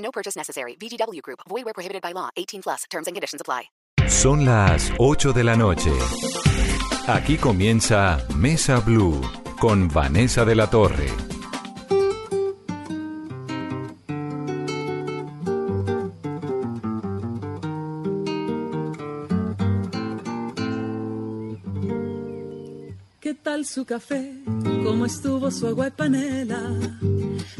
No purchase necessary. VGW Group. Void where prohibited by law. 18 plus. Terms and conditions apply. Son las 8 de la noche. Aquí comienza Mesa Blue con Vanessa de la Torre. ¿Qué tal su café? ¿Cómo estuvo su agua y panela?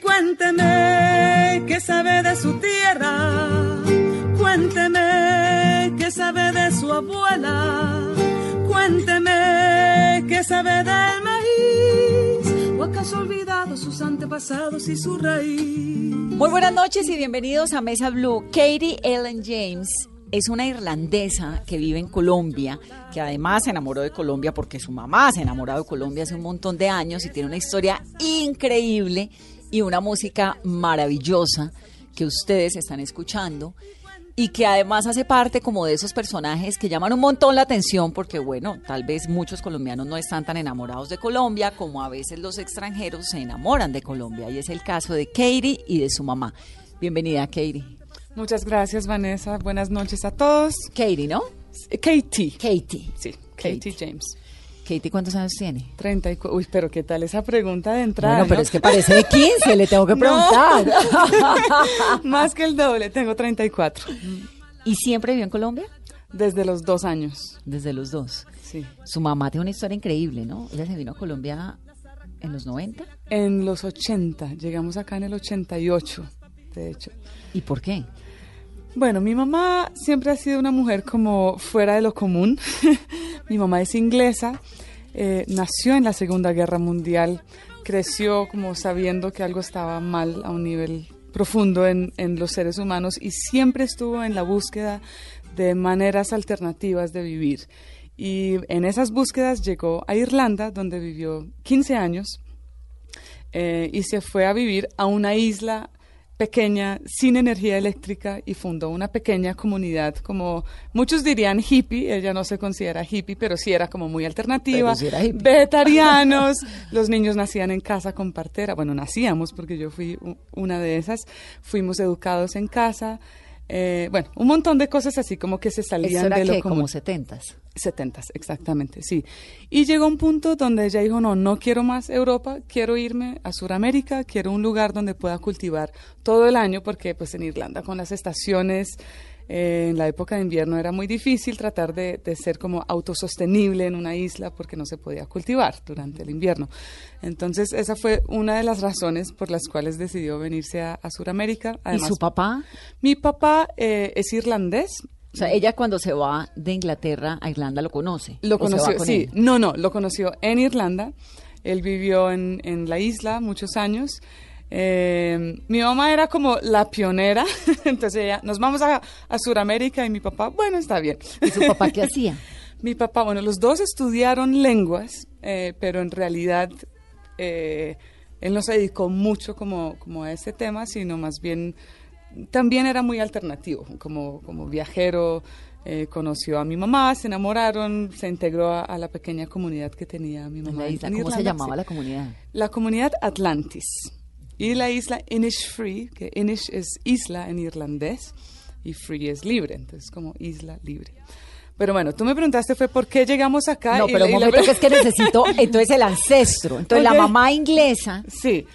Cuénteme qué sabe de su tierra, cuénteme qué sabe de su abuela, cuénteme qué sabe del maíz, o acaso olvidado sus antepasados y su raíz. Muy buenas noches y bienvenidos a Mesa Blue. Katie Ellen James es una irlandesa que vive en Colombia, que además se enamoró de Colombia porque su mamá se enamoró de Colombia hace un montón de años y tiene una historia increíble y una música maravillosa que ustedes están escuchando y que además hace parte como de esos personajes que llaman un montón la atención porque bueno, tal vez muchos colombianos no están tan enamorados de Colombia como a veces los extranjeros se enamoran de Colombia y es el caso de Katie y de su mamá. Bienvenida Katie. Muchas gracias, Vanessa. Buenas noches a todos. Katie, ¿no? Katie. Katie. Sí, Katie, James. Katie, ¿cuántos años tiene? 34. Uy, pero ¿qué tal esa pregunta de entrada? Bueno, pero no? es que parece de 15, le tengo que preguntar. Más que el doble, tengo 34. ¿Y siempre vivió en Colombia? Desde los dos años. Desde los dos. Sí. Su mamá tiene una historia increíble, ¿no? Ella se vino a Colombia en los 90. En los 80. Llegamos acá en el 88, de hecho. ¿Y por qué? Bueno, mi mamá siempre ha sido una mujer como fuera de lo común. mi mamá es inglesa, eh, nació en la Segunda Guerra Mundial, creció como sabiendo que algo estaba mal a un nivel profundo en, en los seres humanos y siempre estuvo en la búsqueda de maneras alternativas de vivir. Y en esas búsquedas llegó a Irlanda, donde vivió 15 años, eh, y se fue a vivir a una isla pequeña, sin energía eléctrica, y fundó una pequeña comunidad, como muchos dirían hippie, ella no se considera hippie, pero sí era como muy alternativa, sí vegetarianos, los niños nacían en casa con partera, bueno, nacíamos porque yo fui una de esas, fuimos educados en casa, eh, bueno, un montón de cosas así como que se salían era de lo que común. como 70s. 70, exactamente, sí. Y llegó un punto donde ella dijo, no, no quiero más Europa, quiero irme a Sudamérica, quiero un lugar donde pueda cultivar todo el año, porque pues en Irlanda con las estaciones, eh, en la época de invierno era muy difícil tratar de, de ser como autosostenible en una isla porque no se podía cultivar durante el invierno. Entonces esa fue una de las razones por las cuales decidió venirse a, a Sudamérica. ¿Y su papá? Mi papá eh, es irlandés, O sea, ella cuando se va de Inglaterra a Irlanda lo conoce. Lo ¿O se va conoció, con sí. él? No, no, lo conoció en Irlanda. Él vivió en, en la isla muchos años. Eh, mi mamá era como la pionera, entonces ella, nos vamos a, a Sudamérica y mi papá, bueno, está bien. ¿Y su papá qué hacía? Mi papá, bueno, los dos estudiaron lenguas, eh, pero en realidad eh, él no se dedicó mucho como, como a ese tema, sino más bien también era muy alternativo, como, como viajero, eh, conoció a mi mamá, se enamoraron, se integró a, a la pequeña comunidad que tenía mi En mamá. la isla. en ¿Cómo se llamaba sí. la comunidad? La comunidad Atlantis y la isla Innisfree, que Innish es isla en irlandés y free es libre, entonces como isla libre. Pero bueno, tú me preguntaste fue por qué llegamos acá. No, y pero la- un y la- momento que es que necesito, entonces el ancestro. Entonces la mamá inglesa Sí,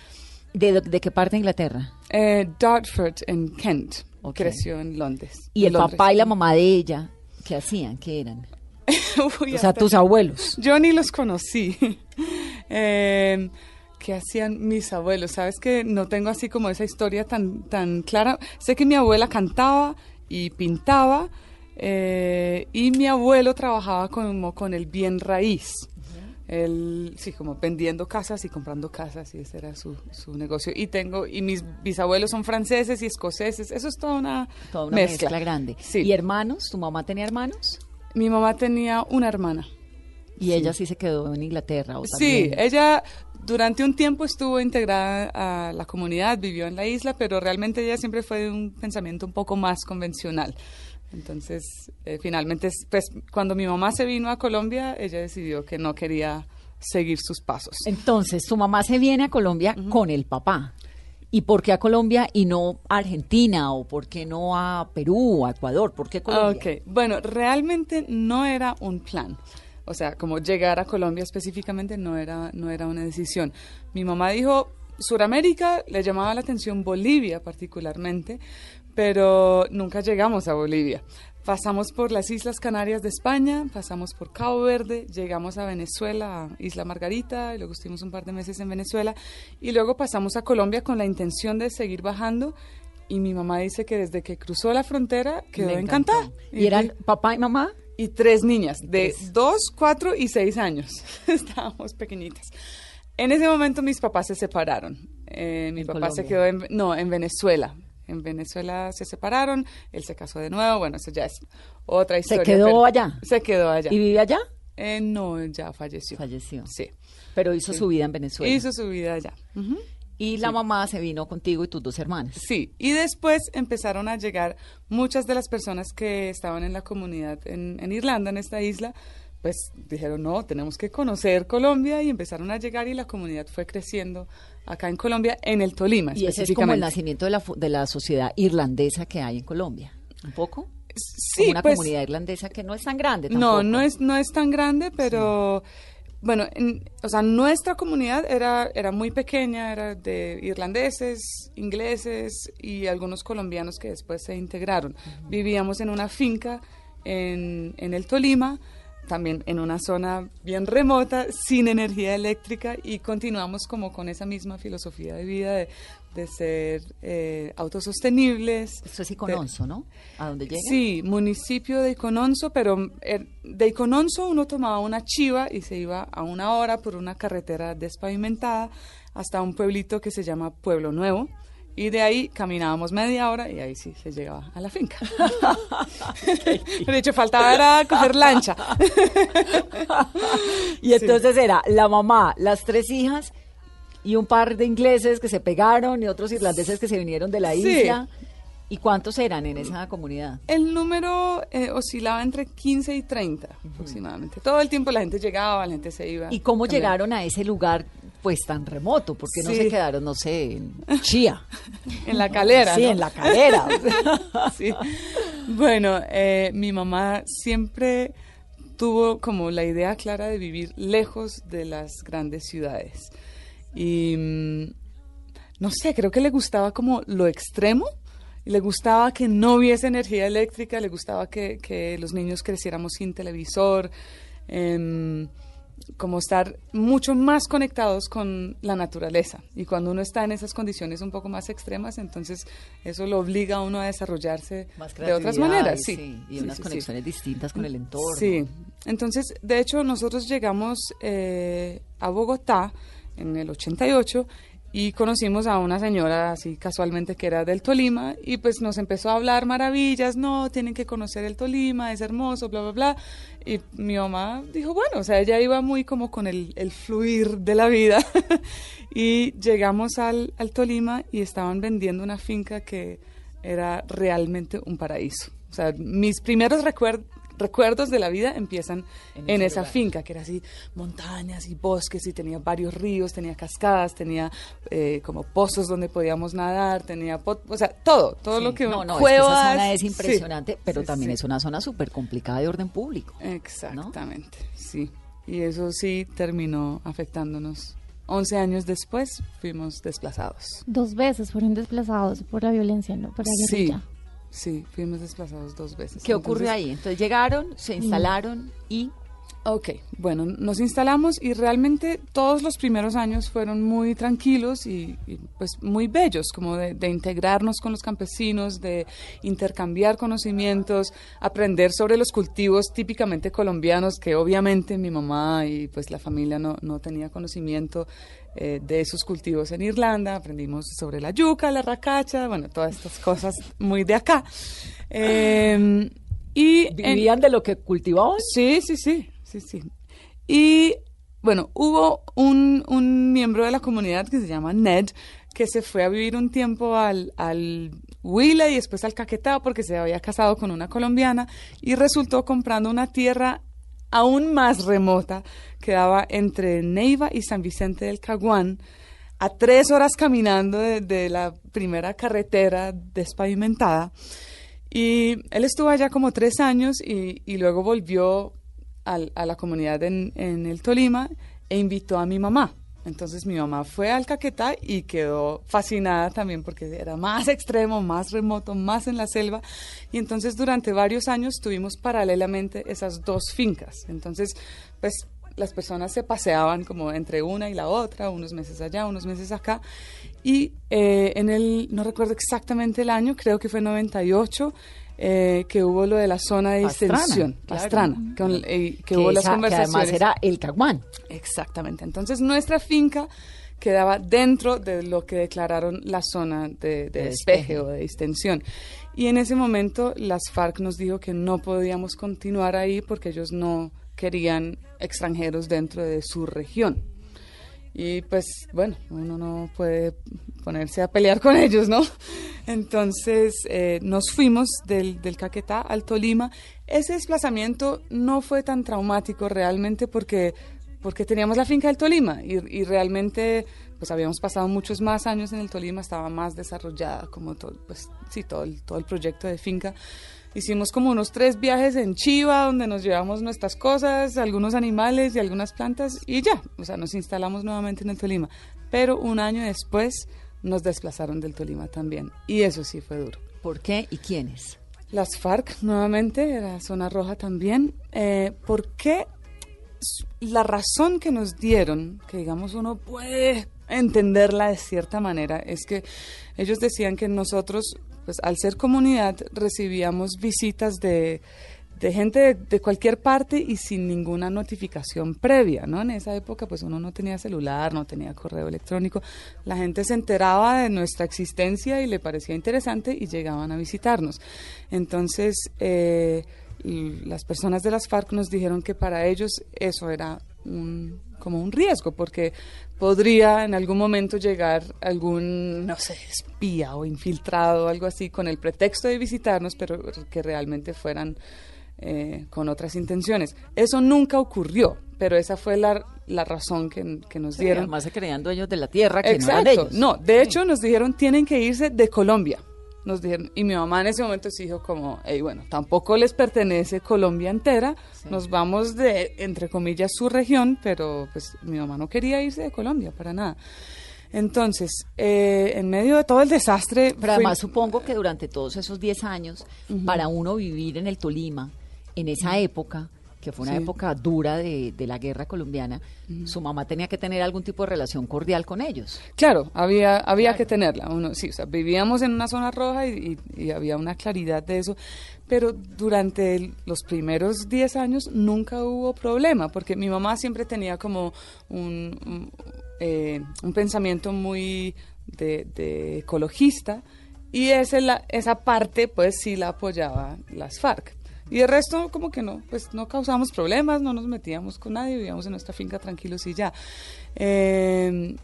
¿De, de qué parte de Inglaterra? Eh, Dartford, en Kent. Ok. Creció en Londres. Y en el Londres. papá y la mamá de ella, ¿qué hacían? ¿Qué eran? Uy, O sea, tus abuelos. Yo ni los conocí. Eh, ¿Qué hacían mis abuelos? Sabes que no tengo así como esa historia tan, tan clara. Sé que mi abuela cantaba y pintaba eh, y mi abuelo trabajaba como con el bien raíz. Él, sí, como vendiendo casas y comprando casas y ese era su, su negocio. Y tengo, y mis bisabuelos son franceses y escoceses. Eso es toda una, Toda una mezcla, grande. Sí. ¿Y hermanos? ¿Tu mamá tenía hermanos? Mi mamá tenía una hermana. Y ella sí se quedó en Inglaterra. ¿o Sí, ella durante un tiempo estuvo integrada a la comunidad, vivió en la isla, pero realmente ella siempre fue de un pensamiento un poco más convencional. Entonces, eh, finalmente, pues, cuando mi mamá se vino a Colombia, ella decidió que no quería seguir sus pasos. Entonces, tu mamá se viene a Colombia con el papá. ¿Y por qué a Colombia y no a Argentina? ¿O por qué no a Perú o a Ecuador? ¿Por qué Colombia? Ok, bueno, realmente no era un plan. O sea, como llegar a Colombia específicamente no era, no era una decisión. Mi mamá dijo, Suramérica, le llamaba la atención Bolivia particularmente, pero nunca llegamos a Bolivia. Pasamos por las Islas Canarias de España, pasamos por Cabo Verde, llegamos a Venezuela, a Isla Margarita, y luego estuvimos un par de meses en Venezuela, y luego pasamos a Colombia con la intención de seguir bajando. Y mi mamá dice que desde que cruzó la frontera quedó encantada. ¿Y eran papá y mamá? Y tres niñas de dos, cuatro y seis años. Estábamos pequeñitas. En ese momento mis papás se separaron. Eh, mi ¿En papá se Colombia? quedó en, no, en Venezuela. En Venezuela se separaron, él se casó de nuevo, bueno, eso ya es otra historia. quedó pero- allá? Se quedó allá. ¿Y vive allá? Eh, no, ya falleció. Falleció. Sí. Pero hizo su vida en Venezuela. Hizo su vida allá. Ujú. Y la mamá se vino contigo y tus dos hermanas. Sí, y después empezaron a llegar muchas de las personas que estaban en la comunidad en, en Irlanda, en esta isla, pues dijeron, no, tenemos que conocer Colombia y empezaron a llegar y la comunidad fue creciendo acá en Colombia, en el Tolima Y ese es como el nacimiento de la, de la sociedad irlandesa que hay en Colombia. ¿Un poco? Sí, como una pues, comunidad irlandesa que no es tan grande No, tampoco. no es, no es tan grande, pero bueno, en- o sea, nuestra comunidad era, era muy pequeña, era de irlandeses, ingleses y algunos colombianos que después se integraron. Vivíamos en una finca en, en el Tolima, también en una zona bien remota, sin energía eléctrica y continuamos como con esa misma filosofía de vida de, de ser eh, autosostenibles. Esto es de- Icononso, ¿no? ¿A dónde llega? Sí, municipio de Icononso, pero eh, de Icononso uno tomaba una chiva y se iba a una hora por una carretera despavimentada hasta un pueblito que se llama Pueblo Nuevo. Y de ahí caminábamos media hora y ahí sí se llegaba a la finca. De hecho, faltaba era coger lancha. Y entonces era la mamá, las tres hijas y un par de ingleses que se pegaron y otros irlandeses que se vinieron de la Sí. isla. ¿Y cuántos eran en esa comunidad? El número eh, oscilaba entre 15 y 30 aproximadamente. Todo el tiempo la gente llegaba, la gente se iba. ¿Y cómo También. llegaron a ese lugar pues tan remoto? ¿Por qué no se quedaron, no sé, en Chía? En la calera. Sí, ¿no? en la calera. Sí. Bueno, eh, mi mamá siempre tuvo como la idea clara de vivir lejos de las grandes ciudades. Y mm, no sé, creo que le gustaba como lo extremo. Le gustaba que no hubiese energía eléctrica, le gustaba que, que los niños creciéramos sin televisor, em, como estar mucho más conectados con la naturaleza. Y cuando uno está en esas condiciones un poco más extremas, entonces eso lo obliga a uno a desarrollarse Más de otras maneras. y Sí, y unas sí, sí. conexiones distintas con el entorno. Sí, entonces, de hecho, nosotros llegamos eh, a Bogotá en el 88 y conocimos a una señora así casualmente que era del Tolima y pues nos empezó a hablar maravillas, no, tienen que conocer el Tolima, es hermoso, bla, bla, bla. Y mi mamá dijo, bueno, o sea, ella iba muy como con el, el fluir de la vida. y llegamos al, al Tolima y estaban vendiendo una finca que era realmente un paraíso. O sea, mis primeros recuer- recuerdos de la vida empiezan En esa lugar. finca, que era así, montañas y bosques, y tenía varios ríos, tenía cascadas, tenía eh, como pozos donde podíamos nadar, tenía, pot- o sea, todo, todo Sí. lo que no, no, es que cuevas. esa zona es sí, impresionante, pero sí, también sí. es una zona súper complicada de orden público. Exactamente, sí. Y eso sí terminó afectándonos 11 años después fuimos desplazados. Dos veces fueron desplazados por la violencia, ¿no? Por la Sí, guerrilla. sí, fuimos desplazados dos veces. ¿Qué Entonces, ahí? Entonces llegaron, se instalaron y Ok, bueno, nos instalamos y realmente todos los primeros años fueron muy tranquilos y, y, pues muy bellos, como de, de integrarnos con los campesinos, de intercambiar conocimientos, aprender sobre los cultivos típicamente colombianos que obviamente mi mamá y pues la familia no, no tenía conocimiento eh, de esos cultivos en Irlanda, aprendimos sobre la yuca, la racacha, bueno, todas estas cosas muy de acá. Eh, y en- vivían de lo que cultivaban. Sí, sí, sí, sí, sí. Y bueno, hubo un, un miembro de la comunidad que se llama Ned, que se fue a vivir un tiempo al, al Huila y después al Caquetá porque se había casado con una colombiana y resultó comprando una tierra aún más remota que daba entre Neiva y San Vicente del Caguán, a tres horas caminando de, la primera carretera despavimentada. Y él estuvo allá como tres años y, luego volvió a la comunidad en el Tolima e invitó a mi mamá. Entonces mi mamá fue al Caquetá y quedó fascinada también porque era más extremo, más remoto, más en la selva. Y entonces durante varios años tuvimos paralelamente esas dos fincas. Entonces, pues las personas se paseaban como entre una y la otra, unos meses allá, unos meses acá. Y eh, en el, no recuerdo exactamente el año, creo que fue 98, eh, que hubo lo de la zona de Pastrana, extensión, claro. Pastrana, con- eh, que, hubo las esa- que conversaciones. además era el caguán. Exactamente. Entonces nuestra finca quedaba dentro de lo que declararon la zona de, de De despeje despeje. o de extensión. Y en ese momento las FARC nos dijo que no podíamos continuar ahí porque ellos no querían extranjeros dentro de su región. Y pues bueno, uno no puede ponerse a pelear con ellos, ¿no? Entonces eh, nos fuimos del, del Caquetá al Tolima. Ese desplazamiento no fue tan traumático realmente porque, porque teníamos la finca del Tolima y, y realmente pues habíamos pasado muchos más años en el Tolima, estaba más desarrollada como todo, pues sí, todo el, todo el proyecto de finca. Hicimos como unos tres viajes en Chiva, donde nos llevamos nuestras cosas, algunos animales y algunas plantas, y ya, o sea, nos instalamos nuevamente en el Tolima. Pero un año después nos desplazaron del Tolima también, y eso sí fue duro. ¿Por qué y quiénes? Las FARC, nuevamente, era zona roja también. Eh, ¿Por qué? La razón que nos dieron, que digamos uno puede entenderla de cierta manera, es que ellos decían que nosotros, pues al ser comunidad, recibíamos visitas de, de gente de, de cualquier parte y sin ninguna notificación previa, ¿no? En esa época, pues uno no tenía celular, no tenía correo electrónico. La gente se enteraba de nuestra existencia y le parecía interesante y llegaban a visitarnos. Entonces, eh, las personas de las FARC nos dijeron que para ellos eso era un, como un riesgo, porque podría en algún momento llegar algún, no sé, espía o infiltrado o algo así con el pretexto de visitarnos, pero que realmente fueran eh, con otras intenciones. Eso nunca ocurrió, pero esa fue la, la razón que, que nos Sí, dieron. además se creían dueños de la tierra que no eran ellos. No, de hecho nos dijeron tienen que irse de Colombia. Nos dijeron, y mi mamá en ese momento se dijo como, hey, bueno, tampoco les pertenece Colombia entera, nos vamos de, entre comillas, su región, pero pues mi mamá no quería irse de Colombia para nada. Entonces, eh, en medio de todo el desastre... Pero además supongo que durante todos esos 10 años, para uno vivir en el Tolima, en esa época, que fue una Sí. época dura de, de la guerra colombiana, su mamá tenía que tener algún tipo de relación cordial con ellos. Claro, había, había que tenerla. Uno, sí, o sea, vivíamos en una zona roja y, y- y había una claridad de eso, pero durante el- los primeros 10 años nunca hubo problema, porque mi mamá siempre tenía como un, un, eh, un pensamiento muy de, de ecologista y ese, la, esa parte pues sí la apoyaba las FARC. Y el resto como que no, pues no causamos problemas, no nos metíamos con nadie, vivíamos en nuestra finca tranquilos y ya. Eh,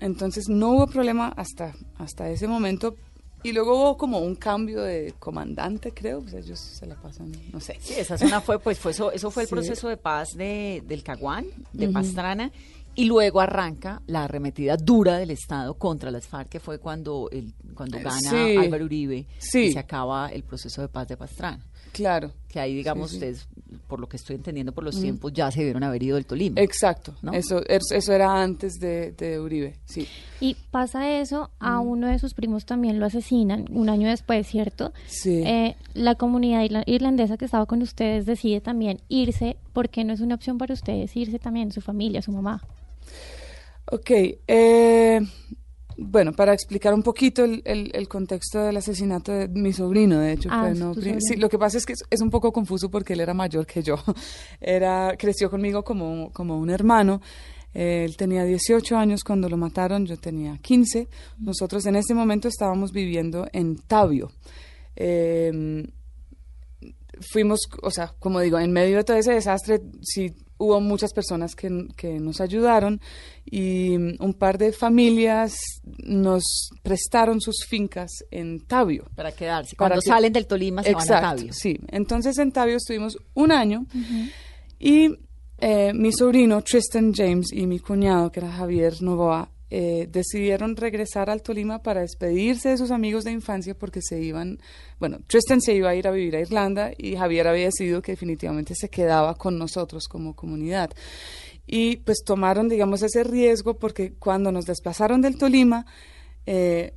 entonces no hubo problema hasta, hasta ese momento. Y luego hubo como un cambio de comandante, creo. Pues ellos se la pasan, no sé. Sí, esa zona fue, pues fue eso, eso fue el Sí. proceso de paz de, del Caguán, de Pastrana, y luego arranca la arremetida dura del Estado contra las FARC, que fue cuando, el, cuando Eh, gana sí. Álvaro Uribe Sí. y se acaba el proceso de paz de Pastrana. Claro. que ahí, digamos, sí. ustedes, por lo que estoy entendiendo por los tiempos, ya se debieron haber ido del Tolima. Exacto, ¿No? eso, es- eso era antes de, de Uribe, sí. Y pasa eso, a uno de sus primos también lo asesinan un año después, ¿cierto? Sí. Eh, la comunidad irla- irlandesa que estaba con ustedes decide también irse. ¿Por qué no es una opción para ustedes irse también, su familia, su mamá? Ok, eh, bueno, para explicar un poquito el, el- el contexto del asesinato de mi sobrino, de hecho, Ah, fue, es no, tu pri- sí, lo que pasa es que es, es un poco confuso porque él era mayor que yo, era, creció conmigo como, como un hermano, él tenía 18 años cuando lo mataron, yo tenía 15, nosotros en ese momento estábamos viviendo en Tabio. Eh, fuimos, o sea, como digo, en medio de todo ese desastre, sí hubo muchas personas que, que nos ayudaron y un par de familias nos prestaron sus fincas en Tabio. Para quedarse. Para Cuando que- salen del Tolima se van a Exacto, Tabio. Sí, entonces en Tabio estuvimos un año y eh, mi sobrino Tristan James y mi cuñado, que era Javier Novoa, eh, decidieron regresar al Tolima para despedirse de sus amigos de infancia porque se iban, bueno, Tristan se iba a ir a vivir a Irlanda y Javier había decidido que definitivamente se quedaba con nosotros como comunidad. Y pues tomaron, digamos, ese riesgo porque cuando nos desplazaron del Tolima, eh,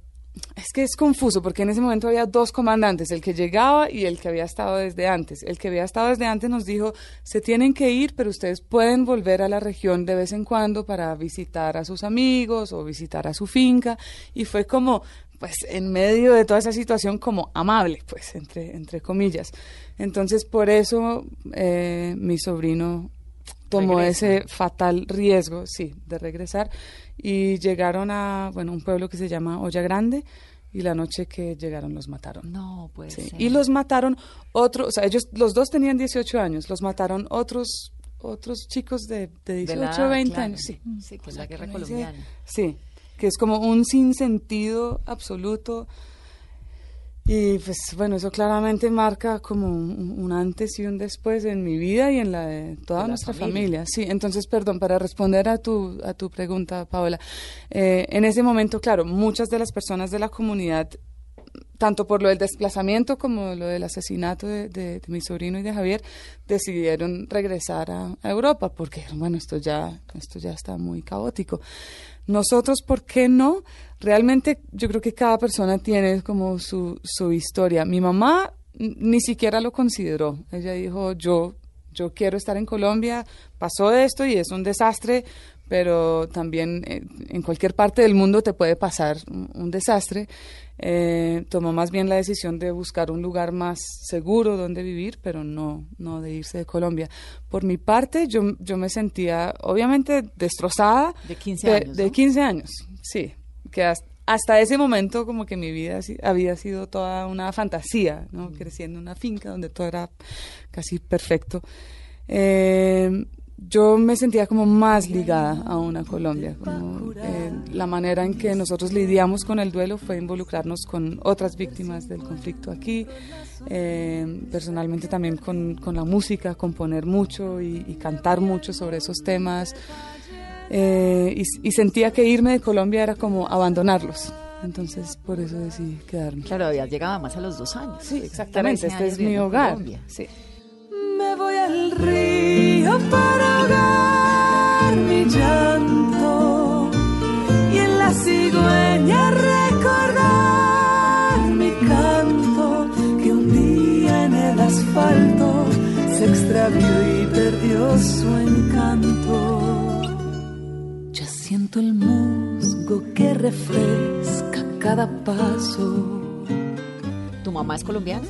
es que es confuso porque en ese momento había dos comandantes, el que llegaba y el que había estado desde antes. El que había estado desde antes nos dijo, se tienen que ir, pero ustedes pueden volver a la región de vez en cuando para visitar a sus amigos o visitar a su finca. Y fue como, pues en medio de toda esa situación, como amable, pues, entre, entre comillas. Entonces, por eso eh, mi sobrino tomó Regresa. ese fatal riesgo, sí, de regresar y llegaron a, bueno, un pueblo que se llama Olla Grande y la noche que llegaron los mataron. No, puede Sí. Y los mataron otros, o sea, ellos, los dos tenían 18 años, los mataron otros otros chicos de, de De 18 la edad, 20 claro. años, sí. Sí, que O es sea, la guerra dice- colombiana. Sí, que es como un sinsentido absoluto. Y pues bueno, eso claramente marca como un, un antes y un después en mi vida y en la de toda la nuestra familia. familia. Sí, entonces, perdón, para responder a tu, a tu pregunta, Paola, eh, en ese momento, claro, muchas de las personas de la comunidad, tanto por lo del desplazamiento como lo del asesinato de, de- de mi sobrino y de Javier, decidieron regresar a, a Europa porque, bueno, esto ya, esto ya está muy caótico. Nosotros, ¿por qué no? Realmente yo creo que cada persona tiene como su, su historia. Mi mamá ni siquiera lo consideró. Ella dijo, yo, yo quiero estar en Colombia, pasó esto y es un desastre, pero también eh, en cualquier parte del mundo te puede pasar un desastre. Eh, tomó más bien la decisión de buscar un lugar más seguro donde vivir, pero no, no de irse de Colombia. Por mi parte, yo, yo me sentía obviamente destrozada. De 15 de- años, De ¿no? 15 años, sí. Que has- hasta ese momento como que mi vida había sido toda una fantasía, ¿no? Creciendo en una finca donde todo era casi perfecto. Eh, yo me sentía como más ligada a una Colombia. Como, eh, la manera en que nosotros lidiamos con el duelo fue involucrarnos con otras víctimas del conflicto aquí. Eh, personalmente también con, con la música, componer mucho y, y cantar mucho sobre esos temas. Eh, y, y sentía que irme de Colombia era como abandonarlos. Entonces, por eso decidí quedarme. Claro, había llegado más a los dos años. Sí, exactamente. 13 Este años es mi hogar. Colombia. Sí. Voy al río para ahogar mi llanto y en la cigüeña recordar mi canto que un día en el asfalto se extravió y perdió su encanto. Ya siento el musgo que refresca cada paso. ¿Tu mamá es colombiana?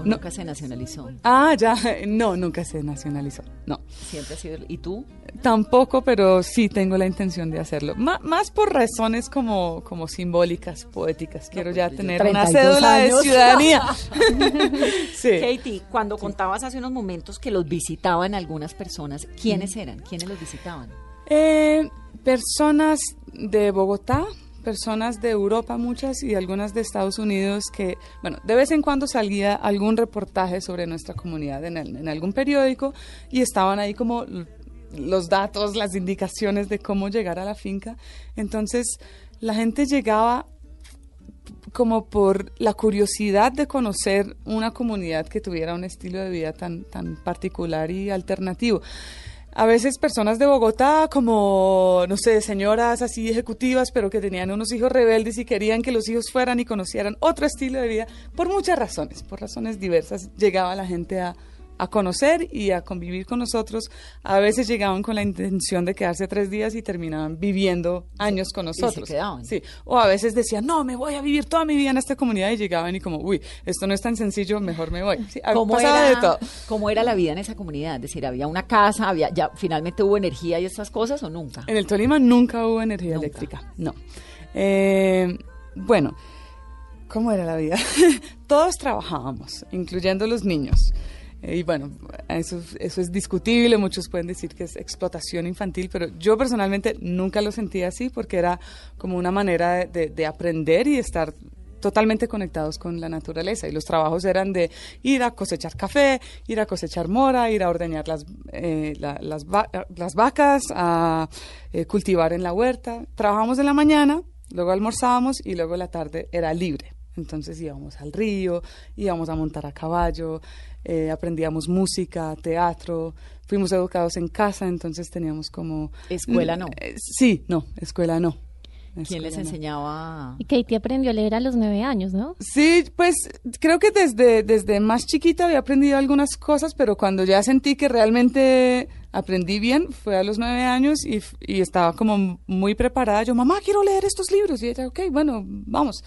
¿O No. nunca se nacionalizó? Ah, ya. No, nunca se nacionalizó. No. Siempre ha sido... ¿Y tú? Tampoco, pero sí tengo la intención de hacerlo. Más por razones como, como simbólicas, poéticas. Quiero ya pues, tener 32 una cédula años. de ciudadanía. sí. Katie, cuando contabas hace unos momentos que los visitaban algunas personas, ¿quiénes eran? ¿Quiénes los visitaban? Eh, personas de Bogotá, personas de Europa, muchas, y algunas de Estados Unidos que, bueno, de vez en cuando salía algún reportaje sobre nuestra comunidad en, algún periódico y estaban ahí como los datos, las indicaciones de cómo llegar a la finca. Entonces, la gente llegaba como por la curiosidad de conocer una comunidad que tuviera un estilo de vida tan, tan particular y alternativo. A veces personas de Bogotá, como, no sé, señoras así ejecutivas, pero que tenían unos hijos rebeldes y querían que los hijos fueran y conocieran otro estilo de vida, por muchas razones, por razones diversas, llegaba la gente a, a conocer y a convivir con nosotros. A veces llegaban con la intención de quedarse tres días y terminaban viviendo años con nosotros. Sí. O a veces decían, no, me voy a vivir toda mi vida en esta comunidad y llegaban y como, uy, esto no es tan sencillo, mejor me voy. Sí, ha ¿Cómo pasado era, de todo. ¿Cómo era la vida en esa comunidad? Es decir, ¿había una casa? había ya ¿Finalmente hubo energía y estas cosas o nunca? En el Tolima nunca hubo energía eléctrica, no. Eh, bueno, ¿cómo era la vida? Todos trabajábamos, incluyendo los niños. Y bueno, eso, eso es discutible, muchos pueden decir que es explotación infantil, pero yo personalmente nunca lo sentí así porque era como una manera de, de- de aprender y estar totalmente conectados con la naturaleza y los trabajos eran de ir a cosechar café, ir a cosechar mora, ir a ordeñar las, eh, la- las, las vacas, a eh, cultivar en la huerta. Trabajamos en la mañana, luego almorzábamos y luego la tarde era libre. Entonces íbamos al río, íbamos a montar a caballo, eh, aprendíamos música, teatro, fuimos educados en casa, entonces teníamos como... ¿Escuela no? Eh, sí, no, escuela no. ¿Quién les Escuela no. enseñaba? Y Katie aprendió a leer a los nueve años, ¿no? Sí, pues creo que desde, desde más chiquita había aprendido algunas cosas, pero cuando ya sentí que realmente aprendí bien fue a los nueve años y, y estaba como muy preparada. Yo, mamá, quiero leer estos libros. Y ella, ok, bueno, vamos.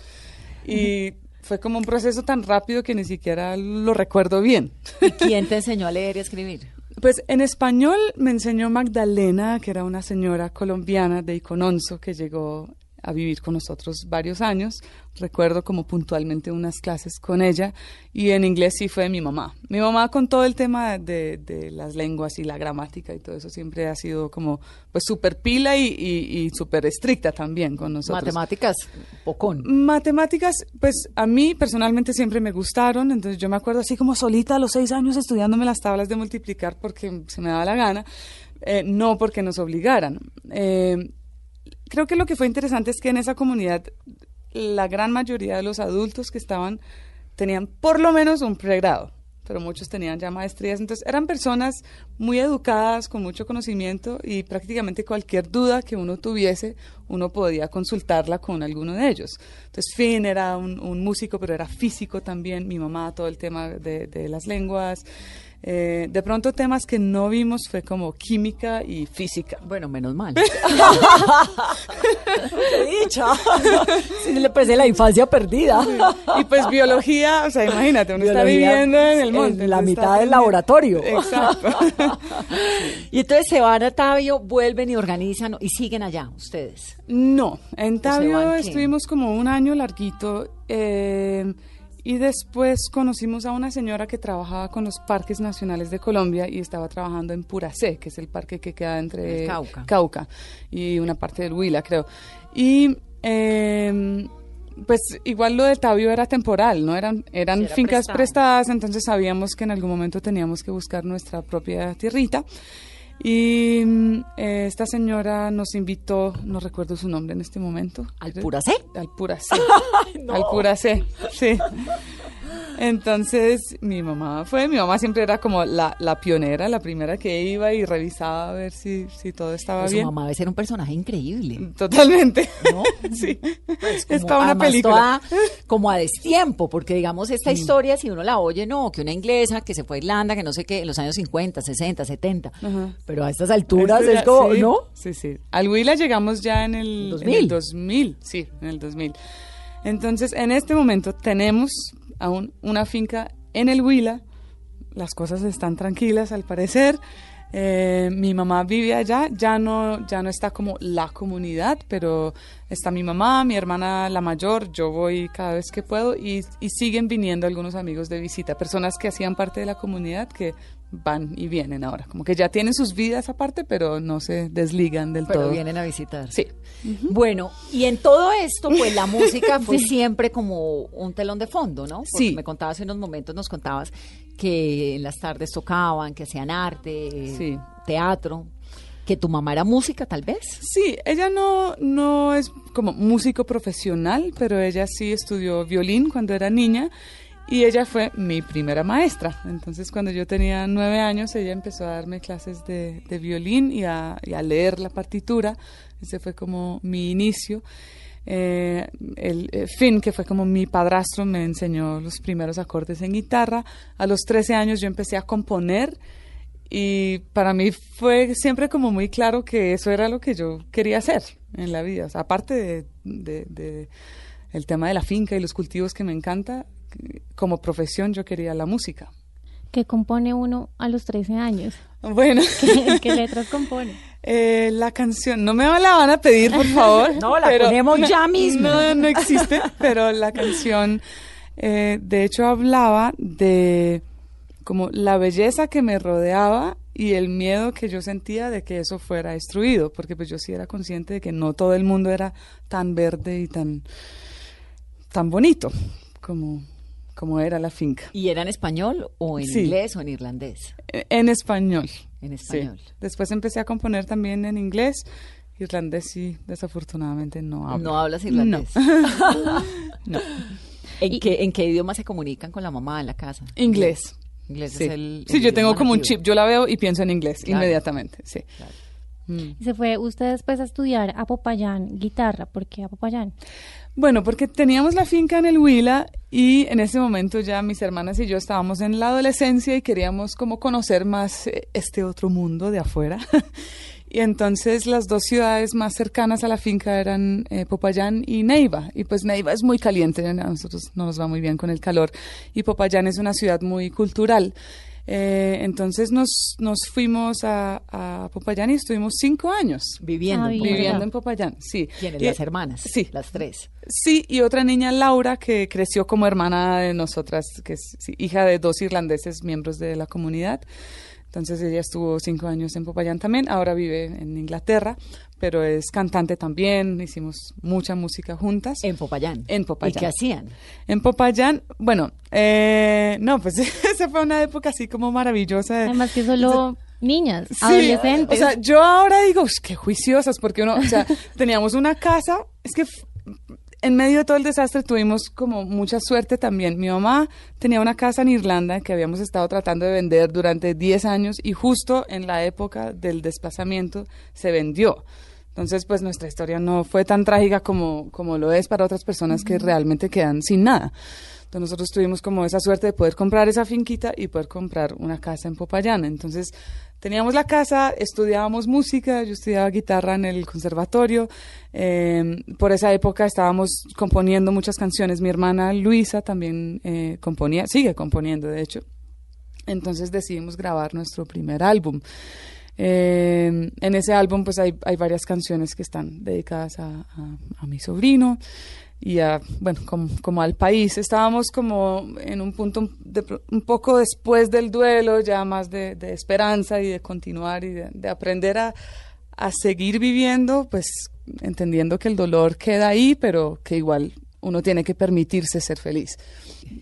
Y fue como un proceso tan rápido que ni siquiera lo recuerdo bien. ¿Y quién te enseñó a leer y a escribir? Pues en español me enseñó Magdalena, que era una señora colombiana de Icononso que llegó a vivir con nosotros varios años. Recuerdo como puntualmente unas clases con ella y en inglés sí fue mi mamá. Mi mamá con todo el tema de, de las lenguas y la gramática y todo eso siempre ha sido como pues súper pila y, y, y súper estricta también con nosotros. Matemáticas, pocón. Matemáticas, pues a mí personalmente siempre me gustaron, entonces yo me acuerdo así como solita a los seis años estudiándome las tablas de multiplicar porque se me daba la gana, eh, no porque nos obligaran. Eh, creo que lo que fue interesante es que en esa comunidad la gran mayoría de los adultos que estaban tenían por lo menos un pregrado, pero muchos tenían ya maestrías, entonces eran personas muy educadas, con mucho conocimiento y prácticamente cualquier duda que uno tuviese, uno podía consultarla con alguno de ellos. Entonces Finn era un, músico, pero era físico también, mi mamá, todo el tema de las lenguas. Eh, de pronto temas que no vimos fue como química y física. Bueno, menos mal. ¡Qué dicha! Sí, le pensé la infancia perdida. Y pues biología, o sea, imagínate, uno está viviendo en el en monte. la entonces mitad del laboratorio. Exacto. Y entonces se van a Tabio, vuelven y organizan y siguen allá ustedes. No, en Tabio estuvimos como un año larguito eh, y después conocimos a una señora que trabajaba con los parques nacionales de Colombia y estaba trabajando en Puracé, que es el parque que queda entre Cauca. Cauca y una parte del Huila, creo. Y eh, pues igual lo de Tabio era temporal, ¿no? Eran, eran era fincas prestado. prestadas, entonces sabíamos que en algún momento teníamos que buscar nuestra propia tierrita. Y eh, esta señora nos invitó, no recuerdo su nombre en este momento. ¿Al Puracé? Al Puracé. Al Puracé, sí. Entonces mi mamá fue, mi mamá siempre era como la, la pionera, la primera que iba y revisaba a ver si, si todo estaba Pues su bien. mamá debe ser un personaje increíble. Totalmente. ¿No? sí. Pues es como- para una película. toda como a destiempo, porque digamos esta historia, si uno la oye, no, que una inglesa que se fue a Irlanda, que no sé qué, en los años 50, 60, 70, Ajá. pero a estas alturas es como, sí, ¿no? Sí, sí. Al Huila llegamos ya en el, en 2000. el 2000. Sí, en el 2000. Entonces, en este momento tenemos aún una finca en el Huila. Las cosas están tranquilas, al parecer. Eh, mi mamá vive allá, ya no, ya no está como la comunidad, pero está mi mamá, mi hermana la mayor, yo voy cada vez que puedo y, y siguen viniendo algunos amigos de visita, personas que hacían parte de la comunidad que van y vienen ahora, como que ya tienen sus vidas aparte, pero no se desligan del Pero todo. vienen a visitar. Sí. Bueno, y en todo esto, pues la música fue siempre como un telón de fondo, ¿no? Porque Sí. Me contabas en unos momentos, nos contabas que en las tardes tocaban, que hacían arte, Sí. teatro. ¿Que tu mamá era música, tal vez? Sí, ella no, no es como músico profesional, pero ella sí estudió violín cuando era niña y ella fue mi primera maestra. Entonces, cuando yo tenía nueve años, ella empezó a darme clases de, de violín y a, leer la partitura. Ese fue como mi inicio. Eh, el eh, Finn, que fue como mi padrastro, me enseñó los primeros acordes en guitarra. A los 13 años yo empecé a componer y para mí fue siempre como muy claro que eso era lo que yo quería hacer en la vida. Aparte de- de el tema de la finca y los cultivos que me encanta, como profesión yo quería la música. que compone uno a los 13 años. Bueno, ¿Qué, qué letras compone? eh, la canción, no me la van a pedir, por favor. No, la ponemos ya mismo. No, no existe, pero la canción, eh, de hecho, hablaba de como la belleza que me rodeaba y el miedo que yo sentía de que eso fuera destruido, porque pues yo sí era consciente de que no todo el mundo era tan verde y tan, tan bonito como, como era la finca. ¿Y era en español o en Sí. inglés o en irlandés? En español. En Sí. español. Después empecé a componer también en inglés. Irlandés sí, desafortunadamente no hablo. No hablas irlandés. No. ¿En, Y- qué, ¿En qué idioma se comunican con la mamá en la casa? Inglés. Inglés Sí, es el. Sí, el yo tengo como un chip. Yo la veo y pienso en inglés Claro. inmediatamente. Sí. Claro. Mm. Y se fue usted después a estudiar a Popayán guitarra. ¿Por qué a Popayán? Bueno, porque teníamos la finca en el Huila y en ese momento ya mis hermanas y yo estábamos en la adolescencia y queríamos como conocer más eh, este otro mundo de afuera. y entonces las dos ciudades más cercanas a la finca eran eh, Popayán y Neiva. Y pues Neiva es muy caliente, a nosotros no nos va muy bien con el calor. Y Popayán es una ciudad muy cultural. Eh, entonces nos, nos fuimos a, a Popayán y estuvimos cinco años Viviendo. Ah, en. Popayán. viviendo en Popayán. Sí. ¿Quiénes? Las hermanas. Sí. Las tres. Sí, y otra niña, Laura, que creció como hermana de nosotras, que es sí, hija de dos irlandeses miembros de la comunidad. Entonces ella estuvo cinco años en Popayán también, ahora vive en Inglaterra, pero es cantante también, hicimos mucha música juntas. En Popayán. En Popayán. ¿Y qué hacían? En Popayán, bueno, eh, no, pues esa fue una época así como maravillosa. Además que solo niñas, Sí, adolescentes. O sea, yo ahora digo, "Ush, qué juiciosas, porque uno, o sea, teníamos una casa, es que en medio de todo el desastre tuvimos como mucha suerte también. Mi mamá tenía una casa en Irlanda que habíamos estado tratando de vender durante 10 años y justo en la época del desplazamiento se vendió. Entonces, pues nuestra historia no fue tan trágica como, como lo es para otras personas que realmente quedan sin nada. Entonces nosotros tuvimos como esa suerte de poder comprar esa finquita y poder comprar una casa en Popayán. Entonces teníamos la casa, estudiábamos música, yo estudiaba guitarra en el conservatorio. eh, por esa época estábamos componiendo muchas canciones. Mi hermana Luisa también eh, componía, sigue componiendo de hecho. Entonces decidimos grabar nuestro primer álbum. Eh, en ese álbum pues hay, hay varias canciones que están dedicadas a mi sobrino y a, bueno, como, como al país. Estábamos como en un punto de un poco después del duelo, ya más de, de esperanza y de continuar y de, de aprender a, a seguir viviendo, pues entendiendo que el dolor queda ahí, pero que igual uno tiene que permitirse ser feliz.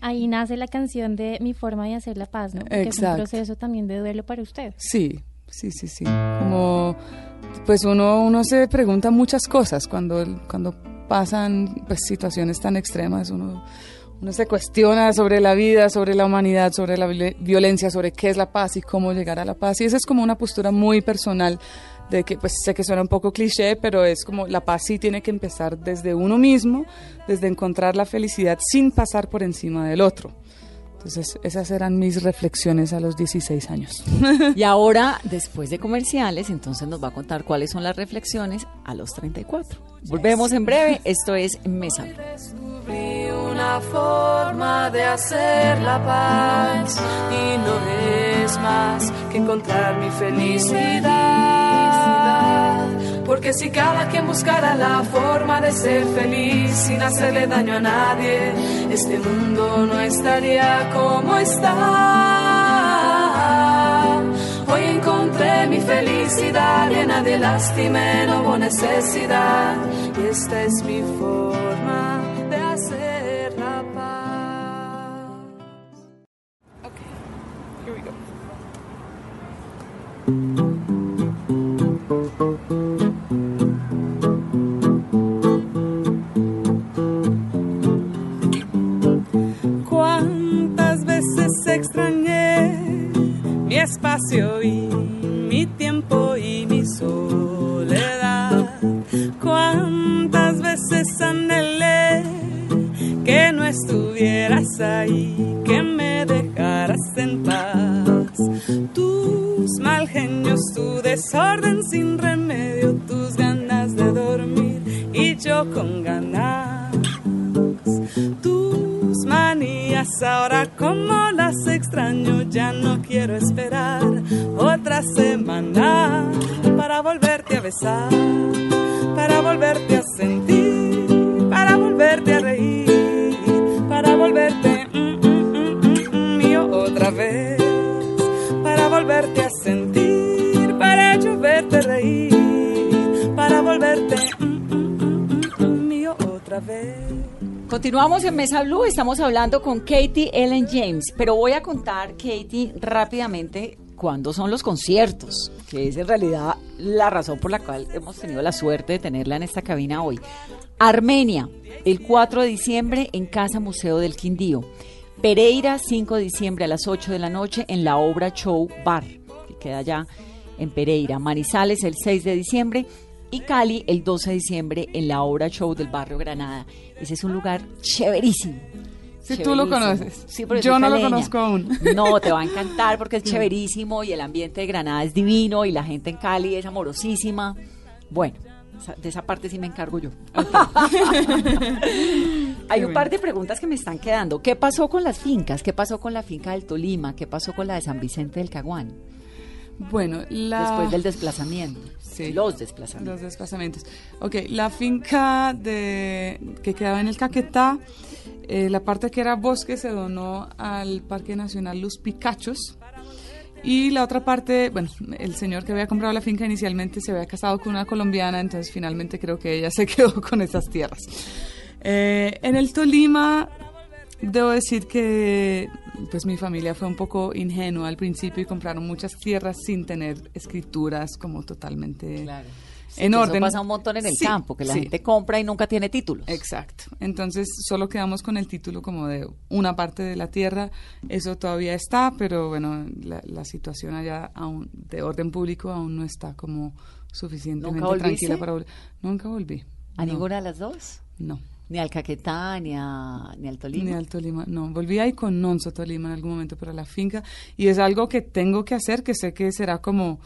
Ahí nace la canción de Mi forma de hacer la paz, ¿no? Porque es un Exacto. proceso también de duelo para usted. Sí, sí, sí, sí. Como, pues uno, uno se pregunta muchas cosas cuando, cuando pasan pues, situaciones tan extremas. Uno, uno se cuestiona sobre la vida, sobre la humanidad, sobre la viol- violencia, sobre qué es la paz y cómo llegar a la paz. Y esa es como una postura muy personal de que, pues sé que suena un poco cliché, pero es como la paz sí tiene que empezar desde uno mismo, desde encontrar la felicidad sin pasar por encima del otro. Entonces, esas eran mis reflexiones a los 16 años. Y ahora, después de comerciales, entonces nos va a contar cuáles son las reflexiones a los 34. Volvemos en breve. Esto es Mesa. Descubrí una forma de hacer la paz y no es más que encontrar mi felicidad. Porque si cada quien buscara la forma de ser feliz sin hacerle daño a nadie, este mundo no estaría como está. Hoy encontré mi felicidad llena de lástima, no hubo necesidad. Y esta es mi forma Continuamos en Mesa Blue, estamos hablando con Katie Ellen James, pero voy a contar, Katie, rápidamente cuándo son los conciertos, que es en realidad la razón por la cual hemos tenido la suerte de tenerla en esta cabina hoy. Armenia, el 4 de diciembre en Casa Museo del Quindío. Pereira, 5 de diciembre a las 8 de la noche en la Obra Show Bar, que queda allá en Pereira. Manizales, el 6 de diciembre y Cali el 12 de diciembre en la obra show del barrio Granada. Ese es un lugar chéverísimo. Si tú lo conoces. Sí, Yo no lo conozco aún. No, te va a encantar porque es chéverísimo y el ambiente de Granada es divino y la gente en Cali es amorosísima. Bueno, de esa parte sí me encargo yo. Hay un par de preguntas que me están quedando. ¿Qué pasó con las fincas? ¿Qué pasó con la finca del Tolima? ¿Qué pasó con la de San Vicente del Caguán? Bueno, la... Después del desplazamiento. Sí. Los desplazamientos. Los desplazamientos. Ok, la finca de, que quedaba en el Caquetá, eh, la parte que era bosque se donó al Parque Nacional Los Picachos. Y la otra parte, bueno, el señor que había comprado la finca inicialmente se había casado con una colombiana, entonces finalmente creo que ella se quedó con esas tierras. Eh, en el Tolima, debo decir que pues mi familia fue un poco ingenua al principio y compraron muchas tierras sin tener escrituras como totalmente en Eso orden. pasa un montón en el Sí, campo, que la sí. gente compra y nunca tiene títulos. Exacto. Entonces solo quedamos con el título como de una parte de la tierra. Eso todavía está, pero bueno, la, la situación allá aún de orden público aún no está como suficientemente tranquila para volver. Nunca volví. ¿A No, ninguna de las dos? No. Ni al Caquetá, ni, a, ni al Tolima. Ni al Tolima, no. Volví ahí con Nonso Tolima en algún momento para la finca y es algo que tengo que hacer, que sé que será como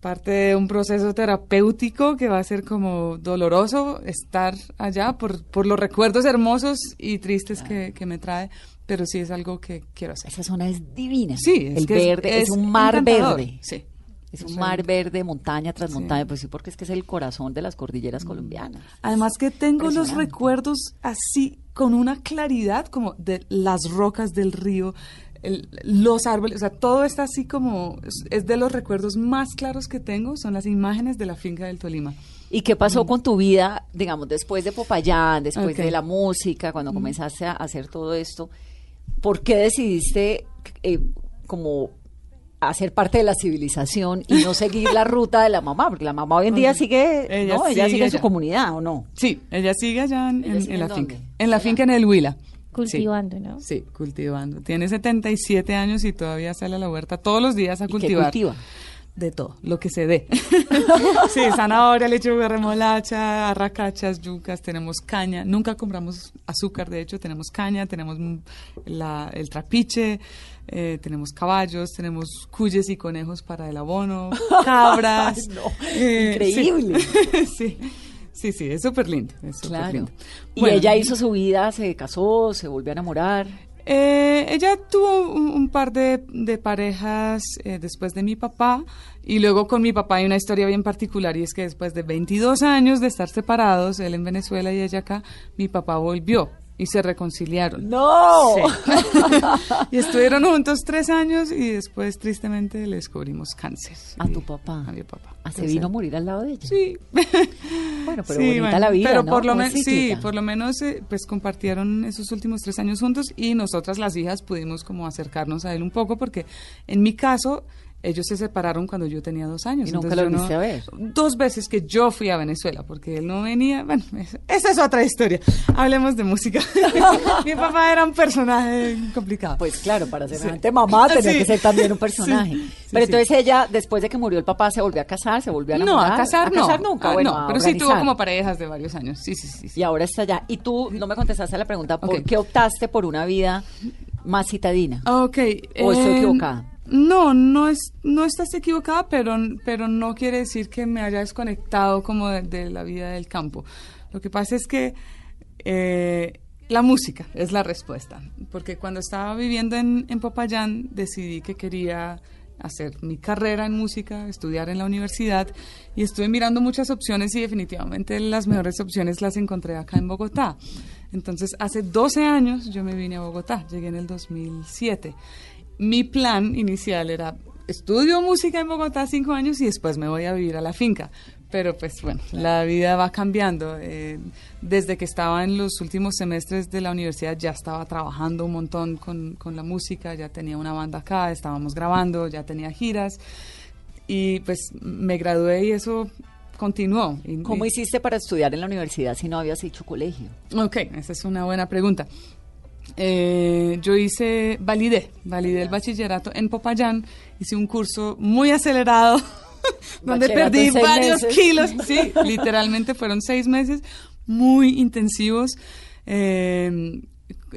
parte de un proceso terapéutico que va a ser como doloroso estar allá por, por los recuerdos hermosos y tristes que, que me trae, pero sí es algo que quiero hacer. Esa zona es divina. Sí, es el que verde es, es un mar encantador, verde. sí. Es un mar verde, montaña tras Sí. montaña, pues sí, porque es que es el corazón de las cordilleras colombianas. Además que tengo los recuerdos así con una claridad como de las rocas del río, el- los árboles, o sea, todo está así como es, de los recuerdos más claros que tengo, son las imágenes de la finca del Tolima. ¿Y qué pasó con tu vida, digamos, después de Popayán, después de la música, cuando comenzaste a hacer todo esto? ¿Por qué decidiste eh, como hacer parte de la civilización y no seguir la ruta de la mamá? Porque la mamá hoy en día sigue, Ella ¿no? Ella sigue sigue en su comunidad, ¿o no? Sí, ella sigue allá en, ¿Ella en- sigue en la finca. En la finca en el Huila. Cultivando, ¿no? Sí, cultivando. Tiene 77 años y todavía sale a la huerta todos los días a ¿Y qué cultivar. cultiva? De todo, lo que se dé. sí, zanahoria, lechuga, remolacha, arracachas, yucas, tenemos caña. Nunca compramos azúcar, de hecho, tenemos caña, tenemos mm, la- el trapiche, eh, tenemos caballos, tenemos cuyes y conejos para el abono, cabras. Ay, no, Eh, increíble. Sí, sí, sí, es súper lindo. es Claro. lindo. Y ella hizo su vida, se casó, se volvió a enamorar. eh, ella tuvo un, un par de, de parejas eh, después de mi papá y luego con mi papá hay una historia bien particular y es que después de 22 años de estar separados, él en Venezuela y ella acá, mi papá volvió y se reconciliaron. ¡No! Sí. y estuvieron juntos tres años y después tristemente le descubrimos cáncer. A Y- tu papá. A mi papá. Ah, se vino a morir al lado de ella. Sí. Bueno, pero Sí, bonita bueno, la vida, Pero ¿no? por lo menos, sí, por lo menos, eh, pues compartieron esos últimos tres años juntos y nosotras las hijas pudimos como acercarnos a él un poco porque en mi caso ellos se separaron cuando yo tenía dos años. ¿Y nunca lo no- volviste a ver? Dos veces que yo fui a Venezuela, porque él no venía. Bueno, es- esa es otra historia. Hablemos de música. Mi papá era un personaje complicado. Pues claro, para semejante mamá tenía Sí. que ser también un personaje. Sí, sí, Pero sí. entonces ella, después de que murió el papá, se volvió a casar, se volvió a no, enamorar. a casar a no. casar nunca, Ah, bueno, no, a pero sí tuvo como parejas de varios años. Sí, sí, sí. sí. Y ahora está allá. Y tú no me contestaste a la pregunta, ¿por qué optaste por una vida más citadina? Ok. ¿O estoy eh, equivocada? No, no es, no estás equivocada, pero, pero no quiere decir que me haya desconectado como de, la vida del campo. Lo que pasa es que eh, la música es la respuesta, porque cuando estaba viviendo en, en Popayán decidí que quería hacer mi carrera en música, estudiar en la universidad y estuve mirando muchas opciones y definitivamente las mejores opciones las encontré acá en Bogotá. Entonces, hace 12 años yo me vine a Bogotá, llegué en el 2007. Mi plan inicial era estudio música en Bogotá cinco años y después me voy a vivir a la finca. Pero pues bueno, la vida va cambiando. Eh, desde que estaba en los últimos semestres de la universidad ya estaba trabajando un montón con, con la música, ya tenía una banda acá, estábamos grabando, ya tenía giras y pues me gradué y eso continuó. ¿Cómo hiciste para estudiar en la universidad si no habías hecho colegio? Ok, esa es una buena pregunta. Eh, yo hice, validé, validé el bachillerato en Popayán, hice un curso muy acelerado donde perdí varios meses. kilos, sí, literalmente fueron seis meses muy intensivos. eh,